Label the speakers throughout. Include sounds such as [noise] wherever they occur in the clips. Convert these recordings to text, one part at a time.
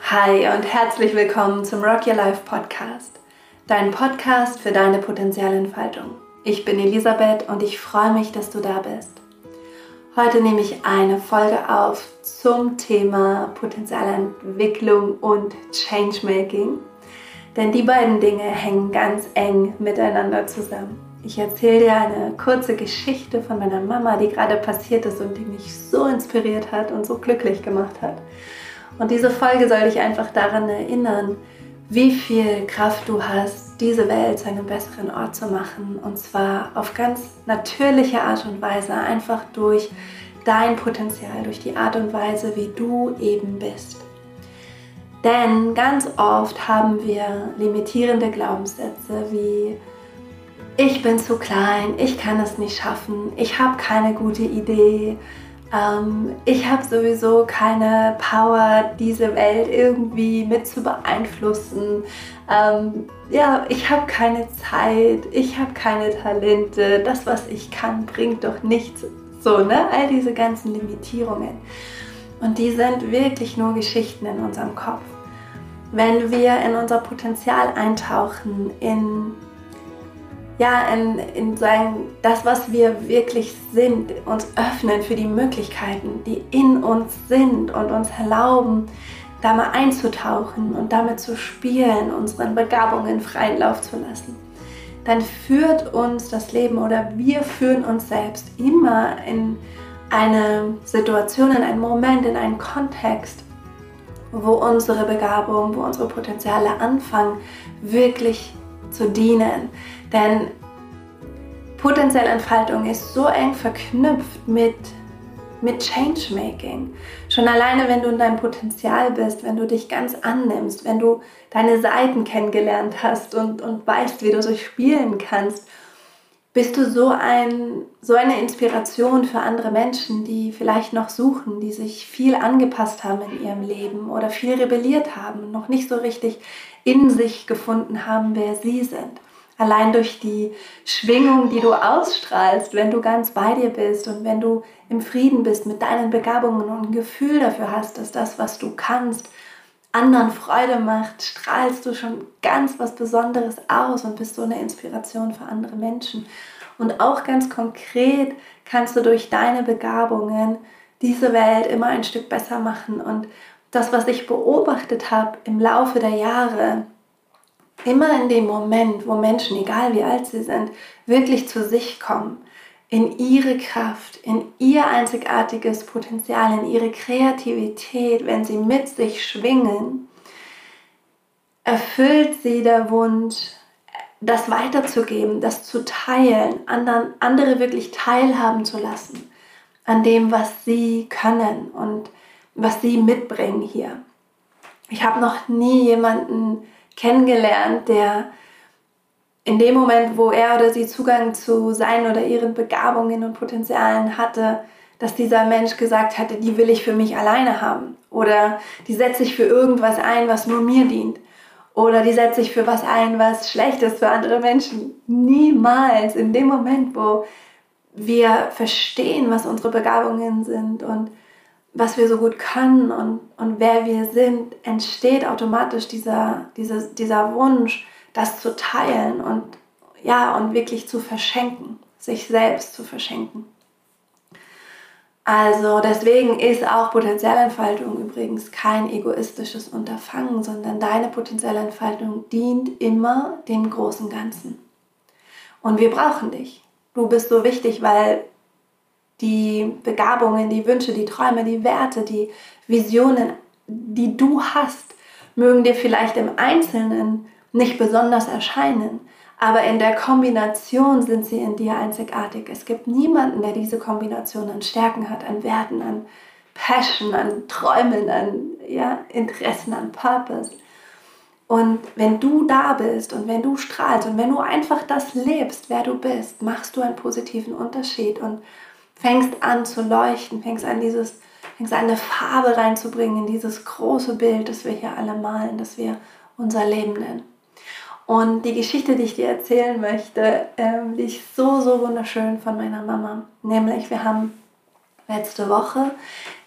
Speaker 1: Hi und herzlich willkommen zum Rock Your Life Podcast, dein Podcast für deine Potenzialentfaltung. Ich bin Elisabeth und ich freue mich, dass du da bist. Heute nehme ich eine Folge auf zum Thema Potenzialentwicklung und Changemaking, denn die beiden Dinge hängen ganz eng miteinander zusammen. Ich erzähle dir eine kurze Geschichte von meiner Mama, die gerade passiert ist und die mich so inspiriert hat und so glücklich gemacht hat. Und diese Folge soll dich einfach daran erinnern, wie viel Kraft du hast, diese Welt zu einem besseren Ort zu machen. Und zwar auf ganz natürliche Art und Weise, einfach durch dein Potenzial, durch die Art und Weise, wie du eben bist. Denn ganz oft haben wir limitierende Glaubenssätze wie ich bin zu klein, ich kann es nicht schaffen, ich habe keine gute Idee, ähm, ich habe sowieso keine Power, diese Welt irgendwie mit zu beeinflussen. Ähm, ja, ich habe keine Zeit, ich habe keine Talente, das, was ich kann, bringt doch nichts. So, ne? All diese ganzen Limitierungen. Und die sind wirklich nur Geschichten in unserem Kopf. Wenn wir in unser Potenzial eintauchen, in ja, in, in sein, das, was wir wirklich sind, uns öffnen für die Möglichkeiten, die in uns sind und uns erlauben, da mal einzutauchen und damit zu spielen, unseren Begabungen freien Lauf zu lassen, dann führt uns das Leben oder wir führen uns selbst immer in eine Situation, in einen Moment, in einen Kontext, wo unsere Begabung, wo unsere Potenziale anfangen, wirklich zu dienen. Denn potenzielle Entfaltung ist so eng verknüpft mit, mit Changemaking. Schon alleine, wenn du in deinem Potenzial bist, wenn du dich ganz annimmst, wenn du deine Seiten kennengelernt hast und, und weißt, wie du so spielen kannst, bist du so, ein, so eine Inspiration für andere Menschen, die vielleicht noch suchen, die sich viel angepasst haben in ihrem Leben oder viel rebelliert haben, noch nicht so richtig in sich gefunden haben, wer sie sind. Allein durch die Schwingung, die du ausstrahlst, wenn du ganz bei dir bist und wenn du im Frieden bist mit deinen Begabungen und ein Gefühl dafür hast, dass das, was du kannst, anderen Freude macht, strahlst du schon ganz was Besonderes aus und bist so eine Inspiration für andere Menschen. Und auch ganz konkret kannst du durch deine Begabungen diese Welt immer ein Stück besser machen. Und das, was ich beobachtet habe im Laufe der Jahre, immer in dem Moment, wo Menschen, egal wie alt sie sind, wirklich zu sich kommen, in ihre Kraft, in ihr einzigartiges Potenzial, in ihre Kreativität, wenn sie mit sich schwingen, erfüllt sie der Wunsch, das weiterzugeben, das zu teilen, anderen, andere wirklich teilhaben zu lassen an dem, was sie können und was sie mitbringen hier. Ich habe noch nie jemanden kennengelernt, der in dem Moment, wo er oder sie Zugang zu seinen oder ihren Begabungen und Potenzialen hatte, dass dieser Mensch gesagt hatte, die will ich für mich alleine haben. Oder die setze ich für irgendwas ein, was nur mir dient. Oder die setze ich für was ein, was schlecht ist für andere Menschen. Niemals. In dem Moment, wo wir verstehen, was unsere Begabungen sind und was wir so gut können und, und wer wir sind, entsteht automatisch dieser, dieser, dieser Wunsch, das zu teilen und ja, und wirklich zu verschenken, sich selbst zu verschenken. Also deswegen ist auch Potenzialentfaltung übrigens kein egoistisches Unterfangen, sondern deine Potenzialentfaltung dient immer dem großen Ganzen. Und wir brauchen dich. Du bist so wichtig, weil die Begabungen, die Wünsche, die Träume, die Werte, die Visionen, die du hast, mögen dir vielleicht im Einzelnen nicht besonders erscheinen, aber in der Kombination sind sie in dir einzigartig. Es gibt niemanden, der diese Kombination an Stärken hat, an Werten, an Passion, an Träumen, an ja, Interessen, an Purpose. Und wenn du da bist und wenn du strahlst und wenn du einfach das lebst, wer du bist, machst du einen positiven Unterschied und fängst an zu leuchten, fängst an dieses, fängst an eine Farbe reinzubringen in dieses große Bild, das wir hier alle malen, das wir unser Leben nennen. Und die Geschichte, die ich dir erzählen möchte, ähm, die ist so, so wunderschön von meiner Mama. Nämlich, wir haben letzte Woche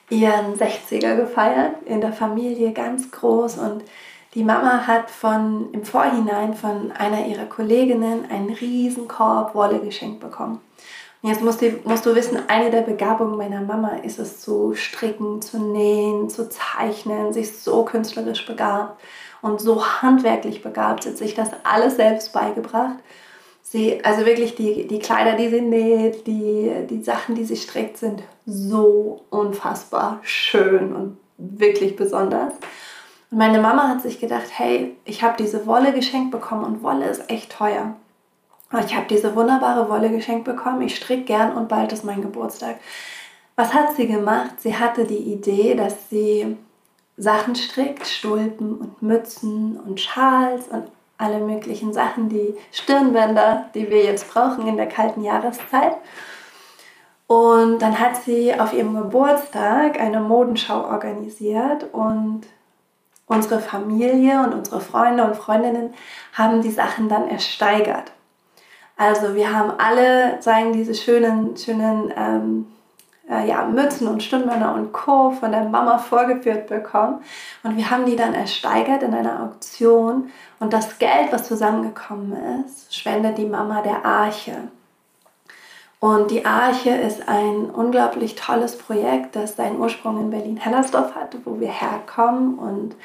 Speaker 1: ihren 60er gefeiert, in der Familie ganz groß und die Mama hat von, im Vorhinein von einer ihrer Kolleginnen einen riesen Korb Wolle geschenkt bekommen. Jetzt musst du, musst du wissen, eine der Begabungen meiner Mama ist es zu stricken, zu nähen, zu zeichnen. Sie ist so künstlerisch begabt und so handwerklich begabt. Sie hat sich das alles selbst beigebracht. Sie, also wirklich die, die Kleider, die sie näht, die, die Sachen, die sie strickt, sind so unfassbar schön und wirklich besonders. Und meine Mama hat sich gedacht, hey, ich habe diese Wolle geschenkt bekommen und Wolle ist echt teuer. Ich habe diese wunderbare Wolle geschenkt bekommen, ich stricke gern und bald ist mein Geburtstag. Was hat sie gemacht? Sie hatte die Idee, dass sie Sachen strickt, Stulpen und Mützen und Schals und alle möglichen Sachen, die Stirnbänder, die wir jetzt brauchen in der kalten Jahreszeit. Und dann hat sie auf ihrem Geburtstag eine Modenschau organisiert und unsere Familie und unsere Freunde und Freundinnen haben die Sachen dann ersteigert. Also wir haben alle, sagen diese schönen, schönen ähm, äh, ja, Mützen und Stirnbänder und Co. von der Mama vorgeführt bekommen. Und wir haben die dann ersteigert in einer Auktion. Und das Geld, was zusammengekommen ist, spendet die Mama der Arche. Und die Arche ist ein unglaublich tolles Projekt, das seinen Ursprung in Berlin-Hellersdorf hat, wo wir herkommen. Und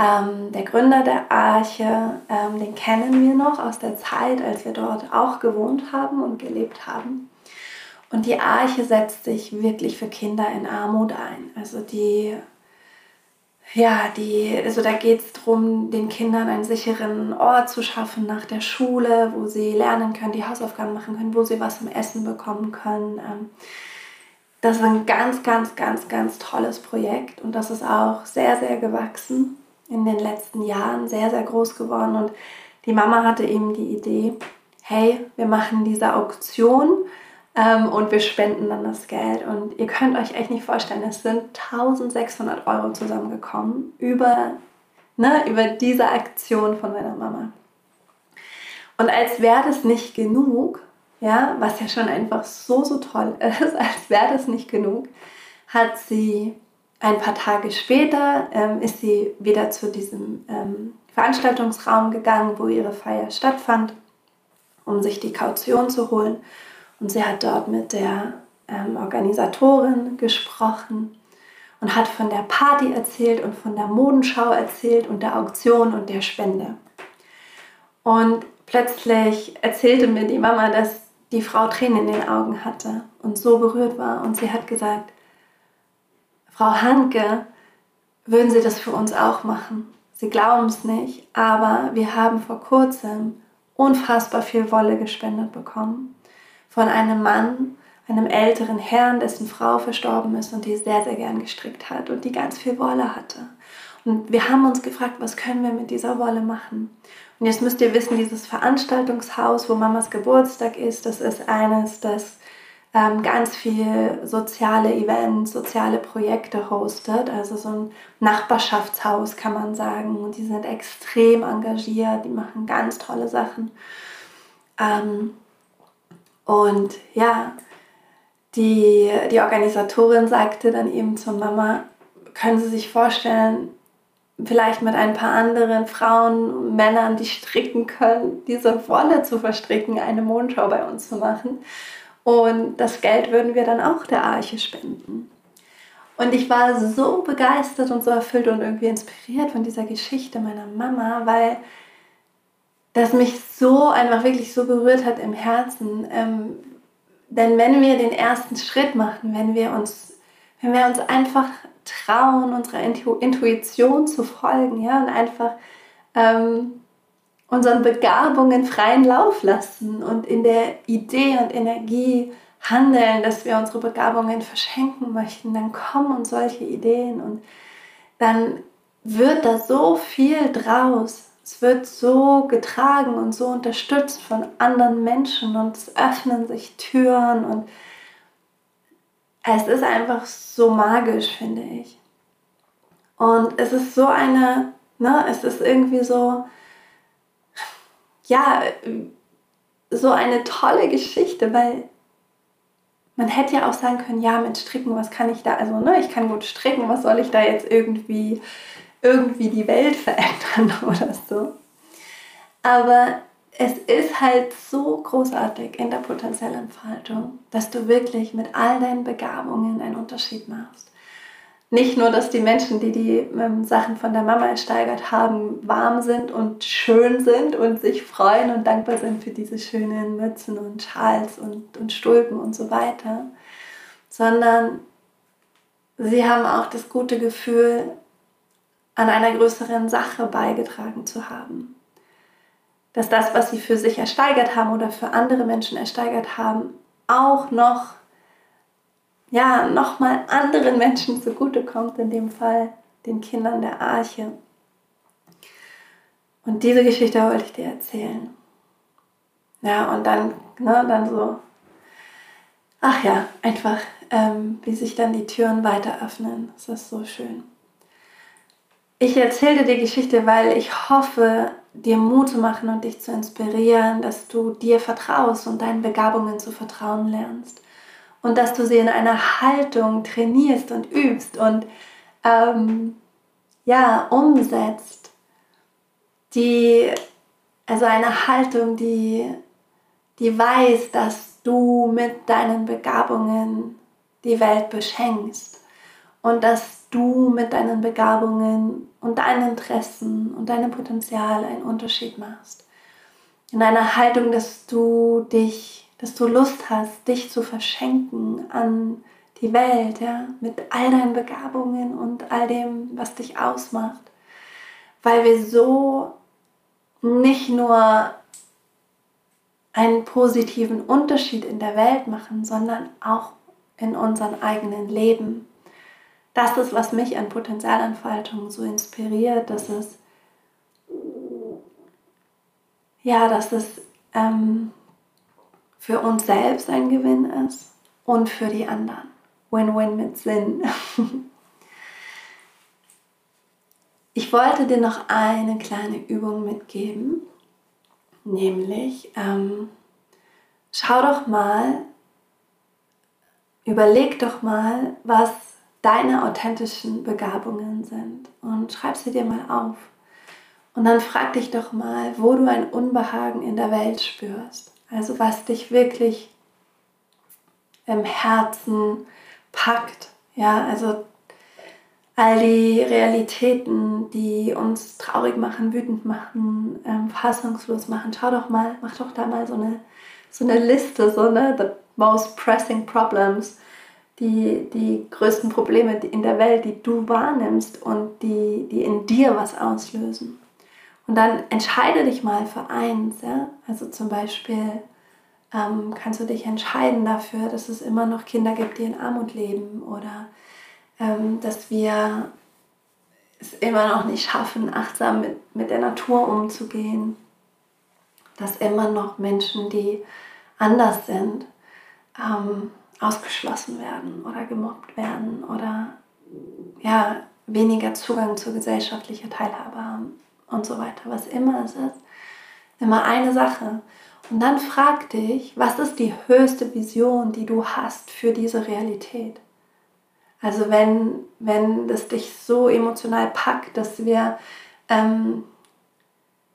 Speaker 1: ähm, der Gründer der Arche, ähm, den kennen wir noch aus der Zeit, als wir dort auch gewohnt haben und gelebt haben. Und die Arche setzt sich wirklich für Kinder in Armut ein. Also die, ja, die, also da geht es darum, den Kindern einen sicheren Ort zu schaffen nach der Schule, wo sie lernen können, die Hausaufgaben machen können, wo sie was zum Essen bekommen können. Ähm, das ist ein ganz, ganz, ganz, ganz tolles Projekt und das ist auch sehr, sehr gewachsen in den letzten Jahren, sehr, sehr groß geworden. Und die Mama hatte eben die Idee, hey, wir machen diese Auktion ähm, und wir spenden dann das Geld. Und ihr könnt euch echt nicht vorstellen, es sind 1600 Euro zusammengekommen über, ne, über diese Aktion von meiner Mama. Und als wäre das nicht genug, ja, was ja schon einfach so, so toll [laughs] ist, als wäre das nicht genug, hat sie ein paar Tage später, ähm, ist sie wieder zu diesem ähm, Veranstaltungsraum gegangen, wo ihre Feier stattfand, um sich die Kaution zu holen. Und sie hat dort mit der ähm, Organisatorin gesprochen und hat von der Party erzählt und von der Modenschau erzählt und der Auktion und der Spende. Und plötzlich erzählte mir die Mama, dass die Frau Tränen in den Augen hatte und so berührt war. Und sie hat gesagt, Frau Hanke, würden Sie das für uns auch machen? Sie glauben es nicht, aber wir haben vor kurzem unfassbar viel Wolle gespendet bekommen von einem Mann, einem älteren Herrn, dessen Frau verstorben ist und die sehr, sehr gern gestrickt hat und die ganz viel Wolle hatte. Und wir haben uns gefragt, was können wir mit dieser Wolle machen? Und jetzt müsst ihr wissen, dieses Veranstaltungshaus, wo Mamas Geburtstag ist, das ist eines, das ähm, ganz viel soziale Events, soziale Projekte hostet. Also so ein Nachbarschaftshaus kann man sagen. Und die sind extrem engagiert, die machen ganz tolle Sachen. Ähm, und ja, die, die Organisatorin sagte dann eben zur Mama, können Sie sich vorstellen, vielleicht mit ein paar anderen Frauen, Männern, die stricken können, diese Wolle zu verstricken, eine Mondschau bei uns zu machen. Und das Geld würden wir dann auch der Arche spenden. Und ich war so begeistert und so erfüllt und irgendwie inspiriert von dieser Geschichte meiner Mama, weil das mich so einfach wirklich so berührt hat im Herzen. Ähm, denn wenn wir den ersten Schritt machen, wenn wir uns, wenn wir uns einfach trauen, unserer Intu Intuition zu folgen, ja, und einfach ähm, unseren Begabungen freien Lauf lassen und in der Idee und Energie handeln, dass wir unsere Begabungen verschenken möchten, dann kommen uns solche Ideen und dann wird da so viel draus es wird so getragen und so unterstützt von anderen Menschen und es öffnen sich Türen und es ist einfach so magisch, finde ich. Und es ist so eine, ne, es ist irgendwie so, ja, so eine tolle Geschichte, weil man hätte ja auch sagen können, ja, mit Stricken, was kann ich da, also ne, ich kann gut stricken, was soll ich da jetzt irgendwie, irgendwie die Welt [laughs] verändern oder so. Aber es ist halt so großartig in der potenziellen Entfaltung, dass du wirklich mit all deinen Begabungen einen Unterschied machst nicht nur, dass die Menschen, die die ähm, Sachen von der Mama ersteigert haben, warm sind und schön sind und sich freuen und dankbar sind für diese schönen Mützen und Schals und, und Stulpen und so weiter, sondern sie haben auch das gute Gefühl, an einer größeren Sache beigetragen zu haben. Dass das, was sie für sich ersteigert haben oder für andere Menschen ersteigert haben, auch noch ja, nochmal anderen Menschen zugutekommt, in dem Fall den Kindern der Arche. Und diese Geschichte wollte ich dir erzählen. Ja, und dann, ne, dann so, ach ja, einfach, ähm, wie sich dann die Türen weiter öffnen. Das ist so schön. Ich erzähle dir die Geschichte, weil ich hoffe, dir Mut zu machen und dich zu inspirieren, dass du dir vertraust und deinen Begabungen zu vertrauen lernst und dass du sie in einer Haltung trainierst und übst und ähm, ja, umsetzt, die, also eine Haltung, die, die weiß, dass du mit deinen Begabungen die Welt beschenkst und dass du mit deinen Begabungen und deinen Interessen und deinem Potenzial einen Unterschied machst. In einer Haltung, dass du dich dass du Lust hast, dich zu verschenken an die Welt, ja, mit all deinen Begabungen und all dem, was dich ausmacht. Weil wir so nicht nur einen positiven Unterschied in der Welt machen, sondern auch in unserem eigenen Leben. Das ist, was mich an Potenzialentfaltung so inspiriert, dass es, ja, dass es ähm, für uns selbst ein Gewinn ist und für die anderen. Win-win mit Sinn. [laughs] Ich wollte dir noch eine kleine Übung mitgeben, nämlich ähm, schau doch mal, überleg doch mal, was deine authentischen Begabungen sind und schreib sie dir mal auf. Und dann frag dich doch mal, wo du ein Unbehagen in der Welt spürst. Also was dich wirklich im Herzen packt. Ja, also all die Realitäten, die uns traurig machen, wütend machen, ähm, fassungslos machen. Schau doch mal, mach doch da mal so eine, so eine Liste, so eine The Most Pressing Problems, die, die größten Probleme in der Welt, die du wahrnimmst und die, die in dir was auslösen. Und dann entscheide dich mal für eins. Ja? Also zum Beispiel ähm, kannst du dich entscheiden dafür, dass es immer noch Kinder gibt, die in Armut leben oder ähm, dass wir es immer noch nicht schaffen, achtsam mit, mit der Natur umzugehen. Dass immer noch Menschen, die anders sind, ähm, ausgeschlossen werden oder gemobbt werden oder ja, weniger Zugang zur gesellschaftlichen Teilhabe haben und so weiter. Was immer es ist, immer eine Sache. Und dann frag dich, was ist die höchste Vision, die du hast für diese Realität? Also wenn, wenn das dich so emotional packt, dass wir ähm,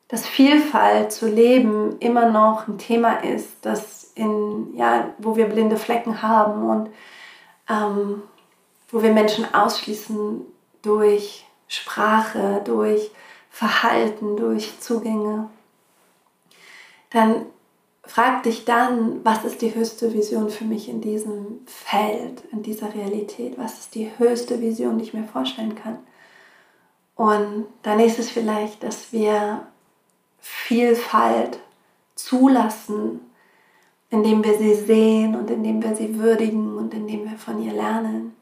Speaker 1: dass Vielfalt zu leben immer noch ein Thema ist, das in, ja, wo wir blinde Flecken haben und ähm, wo wir Menschen ausschließen durch Sprache, durch Verhalten, durch Zugänge, dann frag dich dann, was ist die höchste Vision für mich in diesem Feld, in dieser Realität? Was ist die höchste Vision, die ich mir vorstellen kann? Und dann ist es vielleicht, dass wir Vielfalt zulassen, indem wir sie sehen und indem wir sie würdigen und indem wir von ihr lernen.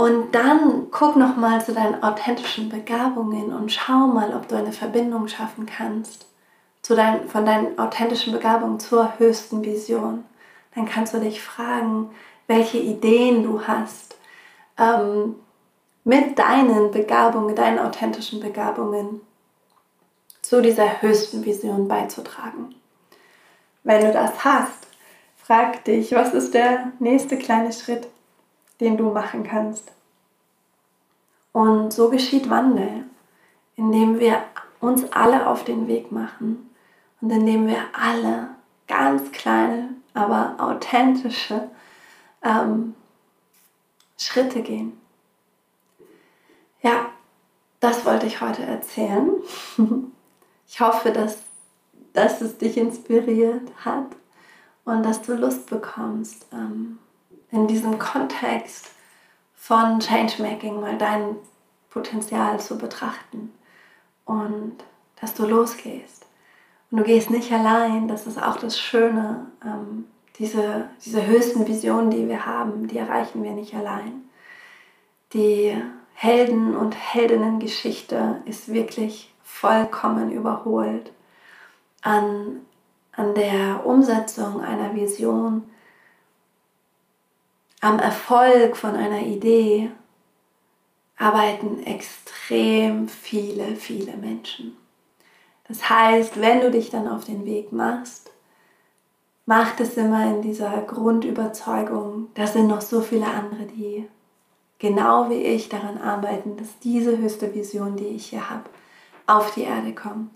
Speaker 1: Und dann guck noch mal zu deinen authentischen Begabungen und schau mal, ob du eine Verbindung schaffen kannst zu dein, von deinen authentischen Begabungen zur höchsten Vision. Dann kannst du dich fragen, welche Ideen du hast, ähm, mit deinen Begabungen, deinen authentischen Begabungen zu dieser höchsten Vision beizutragen. Wenn du das hast, frag dich, was ist der nächste kleine Schritt, den du machen kannst? Und so geschieht Wandel, indem wir uns alle auf den Weg machen und indem wir alle ganz kleine, aber authentische ähm, Schritte gehen. Ja, das wollte ich heute erzählen. [laughs] Ich hoffe, dass, dass es dich inspiriert hat und dass du Lust bekommst, ähm, in diesem Kontext von Changemaking mal dein Potenzial zu betrachten und dass du losgehst. Und du gehst nicht allein, das ist auch das Schöne. Ähm, diese, diese höchsten Visionen, die wir haben, die erreichen wir nicht allein. Die Helden- und Heldinnengeschichte ist wirklich vollkommen überholt. An, an der Umsetzung einer Vision, am Erfolg von einer Idee arbeiten extrem viele, viele Menschen. Das heißt, wenn du dich dann auf den Weg machst, mach es immer in dieser Grundüberzeugung, da sind noch so viele andere, die genau wie ich daran arbeiten, dass diese höchste Vision, die ich hier habe, auf die Erde kommt.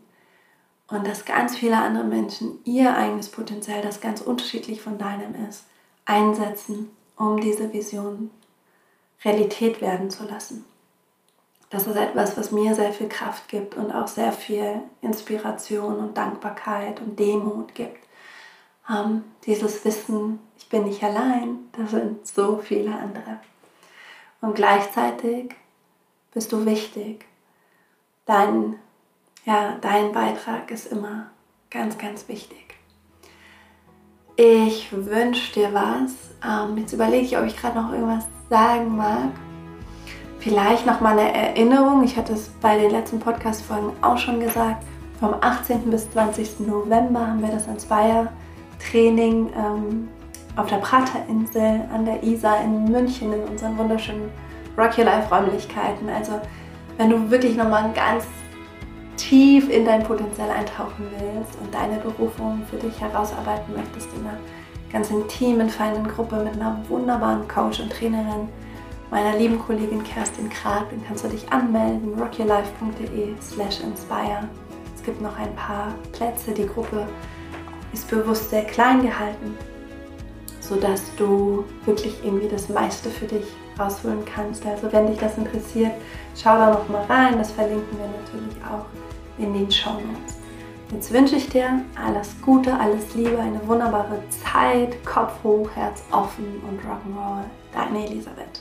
Speaker 1: Und dass ganz viele andere Menschen ihr eigenes Potenzial, das ganz unterschiedlich von deinem ist, einsetzen, um diese Vision Realität werden zu lassen. Das ist etwas, was mir sehr viel Kraft gibt und auch sehr viel Inspiration und Dankbarkeit und Demut gibt. Ähm, dieses Wissen, ich bin nicht allein, da sind so viele andere. Und gleichzeitig bist du wichtig. Dein, ja, dein Beitrag ist immer ganz, ganz wichtig. Ich wünsche dir was. Ähm, jetzt überlege ich, ob ich gerade noch irgendwas sagen mag. Vielleicht noch mal eine Erinnerung. Ich hatte es bei den letzten Podcast-Folgen auch schon gesagt. Vom 18. bis 20. November haben wir das Inspire-Training ähm, auf der Praterinsel an der Isar in München in unseren wunderschönen Rock Your Life Räumlichkeiten. Also wenn du wirklich nochmal ganz tief in dein Potenzial eintauchen willst und deine Berufung für dich herausarbeiten möchtest in einer ganz intimen, feinen Gruppe mit einer wunderbaren Coach und Trainerin, meiner lieben Kollegin Kerstin Krag, dann kannst du dich anmelden, rockyourlife.de slash inspire. Es gibt noch ein paar Plätze, die Gruppe ist bewusst sehr klein gehalten sodass du wirklich irgendwie das meiste für dich rausholen kannst. Also wenn dich das interessiert, schau da noch mal rein. Das verlinken wir natürlich auch in den Show Notes. Jetzt wünsche ich dir alles Gute, alles Liebe, eine wunderbare Zeit, Kopf hoch, Herz offen und Rock'n'Roll. Deine Elisabeth.